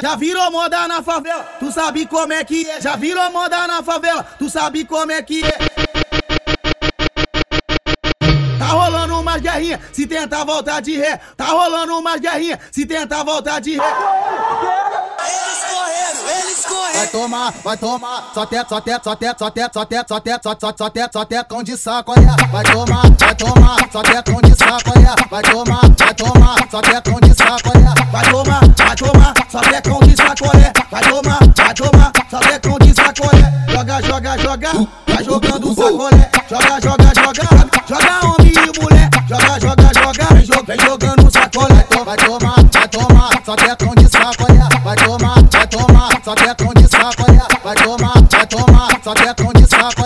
Já virou moda na favela, tu sabe como é que é. Já virou moda na favela, tu sabe como é que é. Tá rolando umas guerrinha, se tentar voltar de ré. Tá rolando umas guerrinha, se tentar voltar de ré. Eles correram, eles correram. Vai tomar, vai tomar, só teto, só teto, só teto, só teto, só teto, só teto, só só só teto, só teto, de saco, olha. Vai tomar, vai tomar, só teto, de saco, olha. Vai tomar, vai tomar, só teto, de saco, olha. Tomar, pecão de sacolé. Joga, joga, joga, vai jogando sacolé. Joga, joga, joga, joga homem e mulher. Joga, joga, joga, vem, jo- vem jogando sacolé. Vai tomar, vai tomar, teto, de saco, olha. Vai tomar, vai tomar, teto, de saco, olha. Vai tomar, vai tomar, teto, de saco,